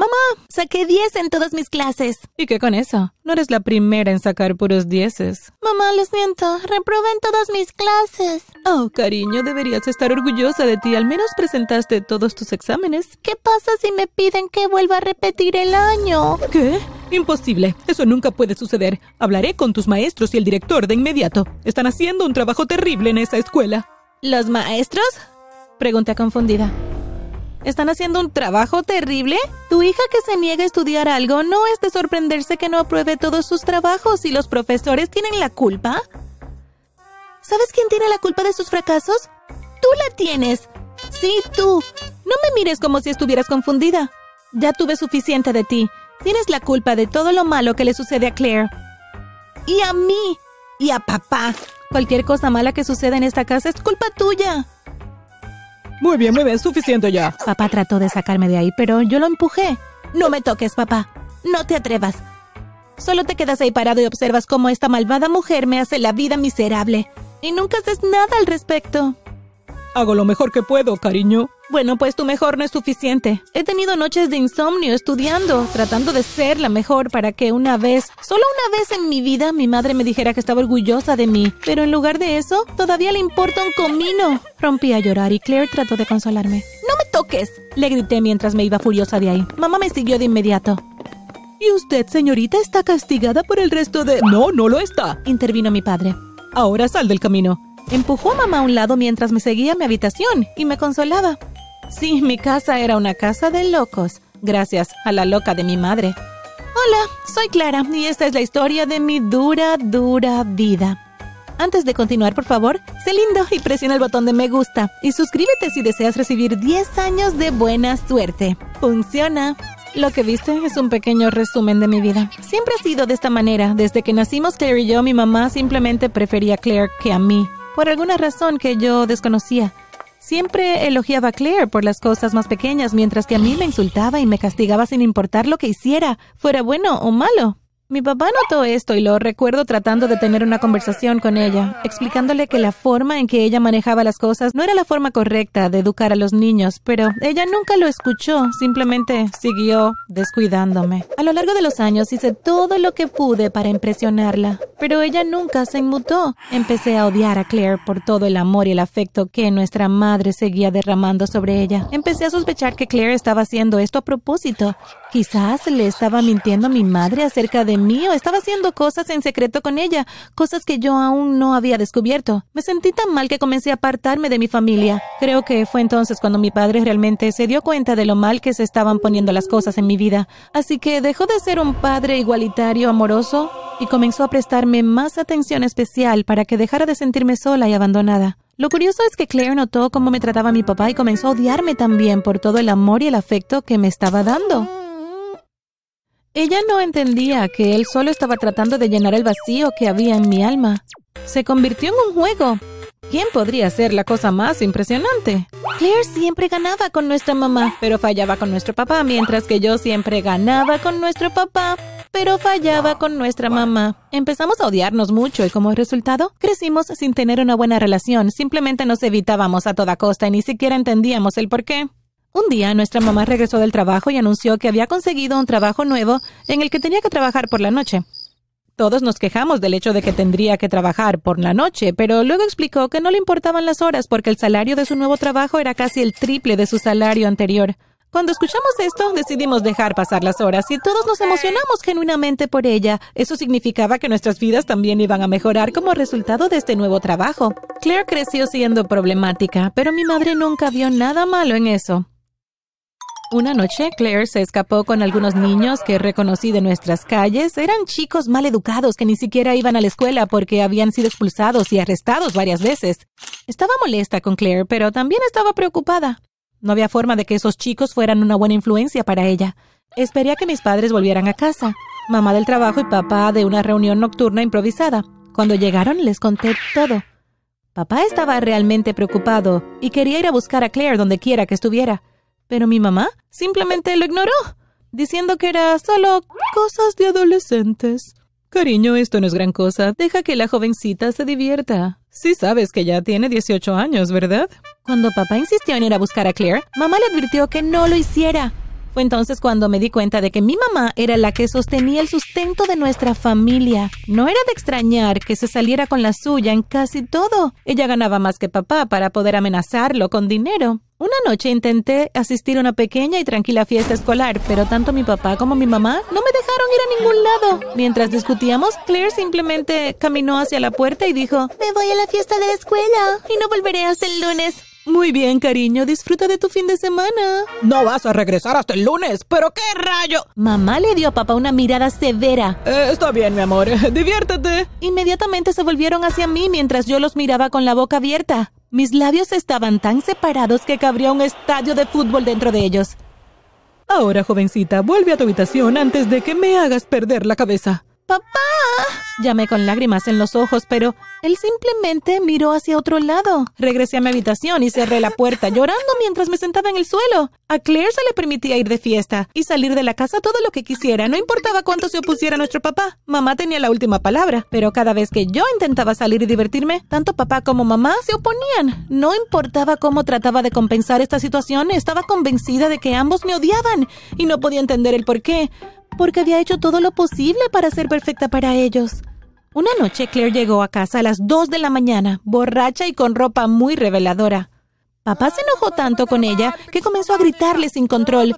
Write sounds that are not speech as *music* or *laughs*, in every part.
Mamá, saqué 10 en todas mis clases. ¿Y qué con eso? No eres la primera en sacar puros dieces. Mamá, lo siento, reprobé en todas mis clases. Oh, cariño, deberías estar orgullosa de ti. Al menos presentaste todos tus exámenes. ¿Qué pasa si me piden que vuelva a repetir el año? ¿Qué? Imposible. Eso nunca puede suceder. Hablaré con tus maestros y el director de inmediato. Están haciendo un trabajo terrible en esa escuela. ¿Los maestros? Pregunté confundida. ¿Están haciendo un trabajo terrible? Tu hija que se niega a estudiar algo no es de sorprenderse que no apruebe todos sus trabajos y los profesores tienen la culpa. ¿Sabes quién tiene la culpa de sus fracasos? Tú la tienes. Sí, tú. No me mires como si estuvieras confundida. Ya tuve suficiente de ti. Tienes la culpa de todo lo malo que le sucede a Claire. Y a mí. Y a papá. Cualquier cosa mala que suceda en esta casa es culpa tuya. Muy bien, muy bien, suficiente ya. Papá trató de sacarme de ahí, pero yo lo empujé. No me toques, papá. No te atrevas. Solo te quedas ahí parado y observas cómo esta malvada mujer me hace la vida miserable. Y nunca haces nada al respecto. Hago lo mejor que puedo, cariño. Bueno, pues tu mejor no es suficiente. He tenido noches de insomnio estudiando, tratando de ser la mejor para que una vez, solo una vez en mi vida, mi madre me dijera que estaba orgullosa de mí. Pero en lugar de eso, todavía le importa un comino. Rompí a llorar y Claire trató de consolarme. ¡No me toques! Le grité mientras me iba furiosa de ahí. Mamá me siguió de inmediato. ¿Y usted, señorita, está castigada por el resto de... No, no lo está. Intervino mi padre. Ahora sal del camino. Empujó a mamá a un lado mientras me seguía a mi habitación y me consolaba. Sí, mi casa era una casa de locos, gracias a la loca de mi madre. Hola, soy Clara y esta es la historia de mi dura, dura vida. Antes de continuar, por favor, sé lindo y presiona el botón de me gusta y suscríbete si deseas recibir 10 años de buena suerte. Funciona. Lo que viste es un pequeño resumen de mi vida. Siempre ha sido de esta manera. Desde que nacimos Claire y yo, mi mamá simplemente prefería a Claire que a mí, por alguna razón que yo desconocía. Siempre elogiaba a Claire por las cosas más pequeñas, mientras que a mí me insultaba y me castigaba sin importar lo que hiciera, fuera bueno o malo. Mi papá notó esto y lo recuerdo tratando de tener una conversación con ella, explicándole que la forma en que ella manejaba las cosas no era la forma correcta de educar a los niños, pero ella nunca lo escuchó, simplemente siguió descuidándome. A lo largo de los años hice todo lo que pude para impresionarla, pero ella nunca se inmutó. Empecé a odiar a Claire por todo el amor y el afecto que nuestra madre seguía derramando sobre ella. Empecé a sospechar que Claire estaba haciendo esto a propósito. Quizás le estaba mintiendo a mi madre acerca de mío, estaba haciendo cosas en secreto con ella, cosas que yo aún no había descubierto. Me sentí tan mal que comencé a apartarme de mi familia. Creo que fue entonces cuando mi padre realmente se dio cuenta de lo mal que se estaban poniendo las cosas en mi vida. Así que dejó de ser un padre igualitario, amoroso, y comenzó a prestarme más atención especial para que dejara de sentirme sola y abandonada. Lo curioso es que Claire notó cómo me trataba mi papá y comenzó a odiarme también por todo el amor y el afecto que me estaba dando. Ella no entendía que él solo estaba tratando de llenar el vacío que había en mi alma. Se convirtió en un juego. ¿Quién podría ser la cosa más impresionante? Claire siempre ganaba con nuestra mamá, pero fallaba con nuestro papá, mientras que yo siempre ganaba con nuestro papá, pero fallaba con nuestra mamá. Empezamos a odiarnos mucho y como resultado, crecimos sin tener una buena relación. Simplemente nos evitábamos a toda costa y ni siquiera entendíamos el por qué. Un día nuestra mamá regresó del trabajo y anunció que había conseguido un trabajo nuevo en el que tenía que trabajar por la noche. Todos nos quejamos del hecho de que tendría que trabajar por la noche, pero luego explicó que no le importaban las horas porque el salario de su nuevo trabajo era casi el triple de su salario anterior. Cuando escuchamos esto, decidimos dejar pasar las horas y todos nos emocionamos genuinamente por ella. Eso significaba que nuestras vidas también iban a mejorar como resultado de este nuevo trabajo. Claire creció siendo problemática, pero mi madre nunca vio nada malo en eso. Una noche, Claire se escapó con algunos niños que reconocí de nuestras calles. Eran chicos mal educados que ni siquiera iban a la escuela porque habían sido expulsados y arrestados varias veces. Estaba molesta con Claire, pero también estaba preocupada. No había forma de que esos chicos fueran una buena influencia para ella. Esperé a que mis padres volvieran a casa, mamá del trabajo y papá de una reunión nocturna improvisada. Cuando llegaron les conté todo. Papá estaba realmente preocupado y quería ir a buscar a Claire donde quiera que estuviera. Pero mi mamá simplemente lo ignoró, diciendo que era solo cosas de adolescentes. Cariño, esto no es gran cosa. Deja que la jovencita se divierta. Sí sabes que ya tiene 18 años, ¿verdad? Cuando papá insistió en ir a buscar a Claire, mamá le advirtió que no lo hiciera. Fue entonces cuando me di cuenta de que mi mamá era la que sostenía el sustento de nuestra familia. No era de extrañar que se saliera con la suya en casi todo. Ella ganaba más que papá para poder amenazarlo con dinero. Una noche intenté asistir a una pequeña y tranquila fiesta escolar, pero tanto mi papá como mi mamá no me dejaron ir a ningún lado. Mientras discutíamos, Claire simplemente caminó hacia la puerta y dijo, Me voy a la fiesta de la escuela y no volveré hasta el lunes. Muy bien, cariño, disfruta de tu fin de semana. No vas a regresar hasta el lunes, pero qué rayo. Mamá le dio a papá una mirada severa. Eh, está bien, mi amor, *laughs* diviértete. Inmediatamente se volvieron hacia mí mientras yo los miraba con la boca abierta. Mis labios estaban tan separados que cabría un estadio de fútbol dentro de ellos. Ahora, jovencita, vuelve a tu habitación antes de que me hagas perder la cabeza. ¡Papá! Llamé con lágrimas en los ojos, pero él simplemente miró hacia otro lado. Regresé a mi habitación y cerré la puerta, llorando mientras me sentaba en el suelo. A Claire se le permitía ir de fiesta y salir de la casa todo lo que quisiera, no importaba cuánto se opusiera nuestro papá. Mamá tenía la última palabra, pero cada vez que yo intentaba salir y divertirme, tanto papá como mamá se oponían. No importaba cómo trataba de compensar esta situación, estaba convencida de que ambos me odiaban y no podía entender el por qué porque había hecho todo lo posible para ser perfecta para ellos. Una noche Claire llegó a casa a las 2 de la mañana, borracha y con ropa muy reveladora. Papá se enojó tanto con ella que comenzó a gritarle sin control.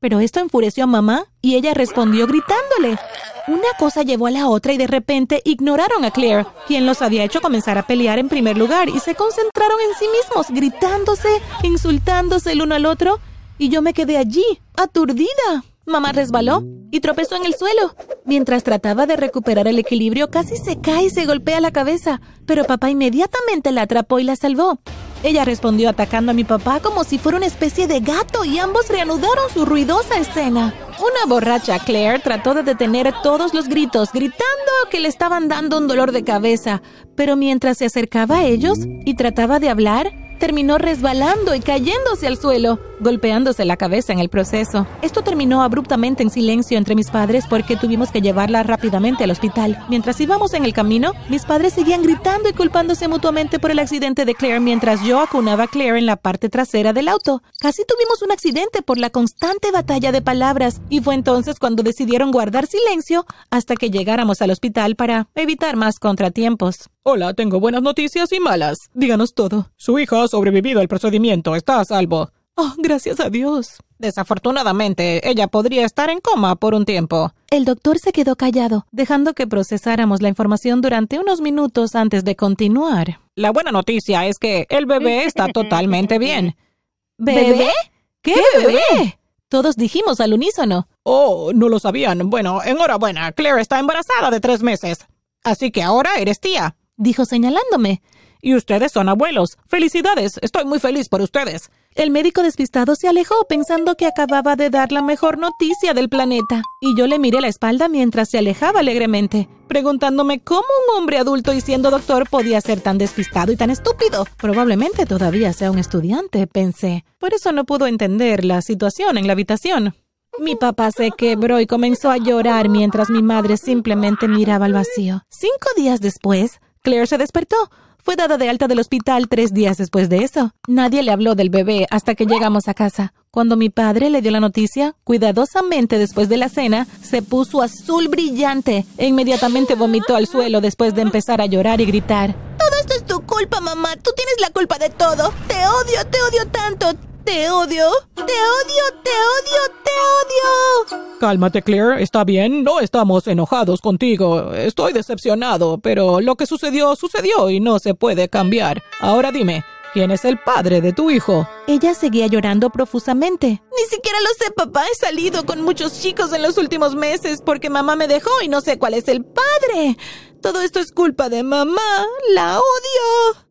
Pero esto enfureció a mamá y ella respondió gritándole. Una cosa llevó a la otra y de repente ignoraron a Claire, quien los había hecho comenzar a pelear en primer lugar y se concentraron en sí mismos, gritándose, insultándose el uno al otro, y yo me quedé allí, aturdida. Mamá resbaló y tropezó en el suelo. Mientras trataba de recuperar el equilibrio, casi se cae y se golpea la cabeza, pero papá inmediatamente la atrapó y la salvó. Ella respondió atacando a mi papá como si fuera una especie de gato y ambos reanudaron su ruidosa escena. Una borracha Claire trató de detener todos los gritos, gritando que le estaban dando un dolor de cabeza, pero mientras se acercaba a ellos y trataba de hablar, terminó resbalando y cayéndose al suelo, golpeándose la cabeza en el proceso. Esto terminó abruptamente en silencio entre mis padres porque tuvimos que llevarla rápidamente al hospital. Mientras íbamos en el camino, mis padres seguían gritando y culpándose mutuamente por el accidente de Claire mientras yo acunaba a Claire en la parte trasera del auto. Casi tuvimos un accidente por la constante batalla de palabras y fue entonces cuando decidieron guardar silencio hasta que llegáramos al hospital para evitar más contratiempos. Hola, tengo buenas noticias y malas. Díganos todo. Su hijo ha sobrevivido al procedimiento. Está a salvo. Oh, gracias a Dios. Desafortunadamente, ella podría estar en coma por un tiempo. El doctor se quedó callado, dejando que procesáramos la información durante unos minutos antes de continuar. La buena noticia es que el bebé está *laughs* totalmente bien. ¿Bebé? ¿Qué bebé? Todos dijimos al unísono. Oh, no lo sabían. Bueno, enhorabuena. Claire está embarazada de tres meses. Así que ahora eres tía dijo señalándome. Y ustedes son abuelos. Felicidades. Estoy muy feliz por ustedes. El médico despistado se alejó pensando que acababa de dar la mejor noticia del planeta, y yo le miré la espalda mientras se alejaba alegremente, preguntándome cómo un hombre adulto y siendo doctor podía ser tan despistado y tan estúpido. Probablemente todavía sea un estudiante, pensé. Por eso no pudo entender la situación en la habitación. Mi papá se quebró y comenzó a llorar mientras mi madre simplemente miraba al vacío. Cinco días después, Claire se despertó. Fue dada de alta del hospital tres días después de eso. Nadie le habló del bebé hasta que llegamos a casa. Cuando mi padre le dio la noticia, cuidadosamente después de la cena, se puso azul brillante e inmediatamente vomitó al suelo después de empezar a llorar y gritar. Todo esto es tu culpa, mamá. Tú tienes la culpa de todo. Te odio, te odio tanto. Te odio, te odio, te odio, te odio. Cálmate, Claire. Está bien. No estamos enojados contigo. Estoy decepcionado, pero lo que sucedió, sucedió y no se puede cambiar. Ahora dime, ¿Quién es el padre de tu hijo? Ella seguía llorando profusamente. Ni siquiera lo sé, papá. He salido con muchos chicos en los últimos meses porque mamá me dejó y no sé cuál es el padre. Todo esto es culpa de mamá. La odio.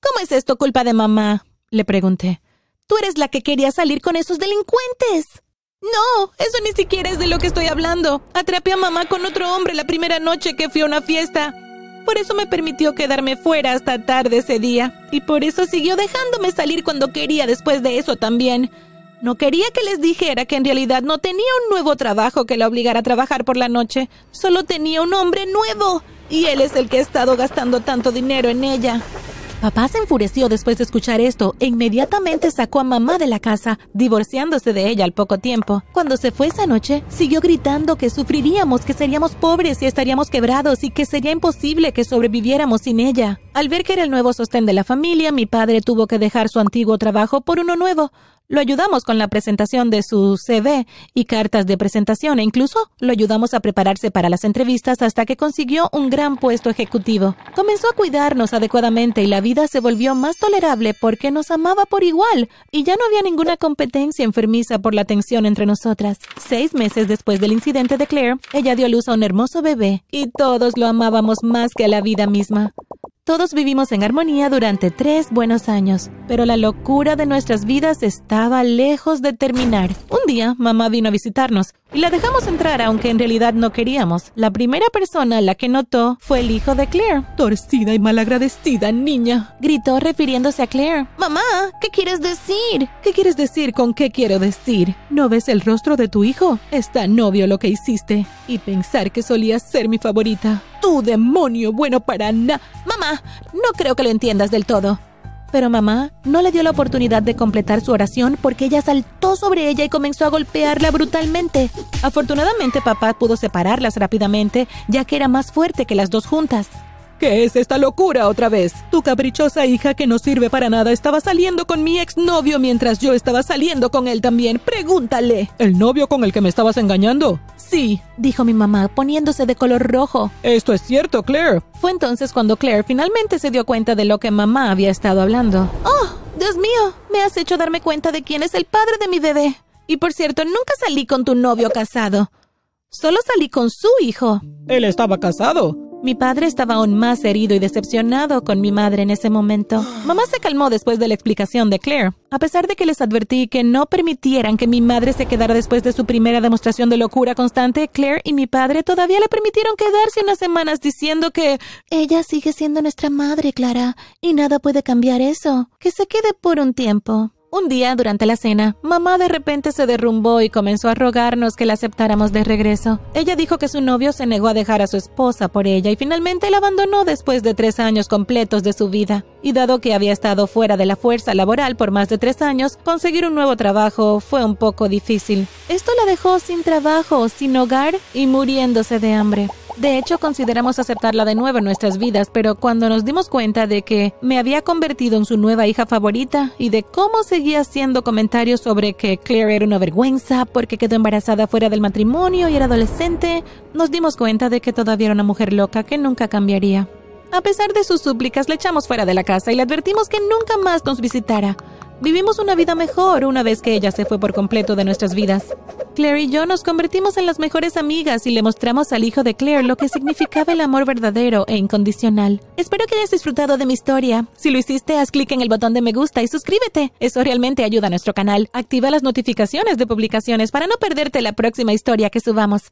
¿Cómo es esto culpa de mamá? Le pregunté. Tú eres la que quería salir con esos delincuentes. No, eso ni siquiera es de lo que estoy hablando. Atrapé a mamá con otro hombre la primera noche que fui a una fiesta. Por eso me permitió quedarme fuera hasta tarde ese día. Y por eso siguió dejándome salir cuando quería después de eso también. No quería que les dijera que en realidad no tenía un nuevo trabajo que la obligara a trabajar por la noche. Solo tenía un hombre nuevo. Y él es el que ha estado gastando tanto dinero en ella. Papá se enfureció después de escuchar esto e inmediatamente sacó a mamá de la casa, divorciándose de ella al poco tiempo. Cuando se fue esa noche, siguió gritando que sufriríamos, que seríamos pobres y estaríamos quebrados y que sería imposible que sobreviviéramos sin ella. Al ver que era el nuevo sostén de la familia, mi padre tuvo que dejar su antiguo trabajo por uno nuevo. Lo ayudamos con la presentación de su CV y cartas de presentación e incluso lo ayudamos a prepararse para las entrevistas hasta que consiguió un gran puesto ejecutivo. Comenzó a cuidarnos adecuadamente y la vida se volvió más tolerable porque nos amaba por igual y ya no había ninguna competencia enfermiza por la tensión entre nosotras. Seis meses después del incidente de Claire, ella dio luz a un hermoso bebé y todos lo amábamos más que a la vida misma. Todos vivimos en armonía durante tres buenos años, pero la locura de nuestras vidas estaba lejos de terminar. Un día, mamá vino a visitarnos y la dejamos entrar aunque en realidad no queríamos. La primera persona a la que notó fue el hijo de Claire. Torcida y malagradecida niña, gritó refiriéndose a Claire. Mamá, ¿qué quieres decir? ¿Qué quieres decir con qué quiero decir? ¿No ves el rostro de tu hijo? Está novio lo que hiciste. Y pensar que solías ser mi favorita. ¡Tu demonio bueno para nada! Mamá, no creo que lo entiendas del todo. Pero mamá no le dio la oportunidad de completar su oración porque ella saltó sobre ella y comenzó a golpearla brutalmente. Afortunadamente papá pudo separarlas rápidamente, ya que era más fuerte que las dos juntas. ¿Qué es esta locura otra vez? Tu caprichosa hija que no sirve para nada estaba saliendo con mi exnovio mientras yo estaba saliendo con él también. Pregúntale. ¿El novio con el que me estabas engañando? Sí, dijo mi mamá, poniéndose de color rojo. Esto es cierto, Claire. Fue entonces cuando Claire finalmente se dio cuenta de lo que mamá había estado hablando. ¡Oh, Dios mío! Me has hecho darme cuenta de quién es el padre de mi bebé. Y por cierto, nunca salí con tu novio casado. Solo salí con su hijo. Él estaba casado. Mi padre estaba aún más herido y decepcionado con mi madre en ese momento. Mamá se calmó después de la explicación de Claire. A pesar de que les advertí que no permitieran que mi madre se quedara después de su primera demostración de locura constante, Claire y mi padre todavía le permitieron quedarse unas semanas diciendo que ella sigue siendo nuestra madre, Clara, y nada puede cambiar eso. Que se quede por un tiempo. Un día, durante la cena, mamá de repente se derrumbó y comenzó a rogarnos que la aceptáramos de regreso. Ella dijo que su novio se negó a dejar a su esposa por ella y finalmente la abandonó después de tres años completos de su vida. Y dado que había estado fuera de la fuerza laboral por más de tres años, conseguir un nuevo trabajo fue un poco difícil. Esto la dejó sin trabajo, sin hogar y muriéndose de hambre. De hecho, consideramos aceptarla de nuevo en nuestras vidas, pero cuando nos dimos cuenta de que me había convertido en su nueva hija favorita y de cómo seguía haciendo comentarios sobre que Claire era una vergüenza porque quedó embarazada fuera del matrimonio y era adolescente, nos dimos cuenta de que todavía era una mujer loca que nunca cambiaría. A pesar de sus súplicas, le echamos fuera de la casa y le advertimos que nunca más nos visitara. Vivimos una vida mejor una vez que ella se fue por completo de nuestras vidas. Claire y yo nos convertimos en las mejores amigas y le mostramos al hijo de Claire lo que significaba el amor verdadero e incondicional. Espero que hayas disfrutado de mi historia. Si lo hiciste, haz clic en el botón de me gusta y suscríbete. Eso realmente ayuda a nuestro canal. Activa las notificaciones de publicaciones para no perderte la próxima historia que subamos.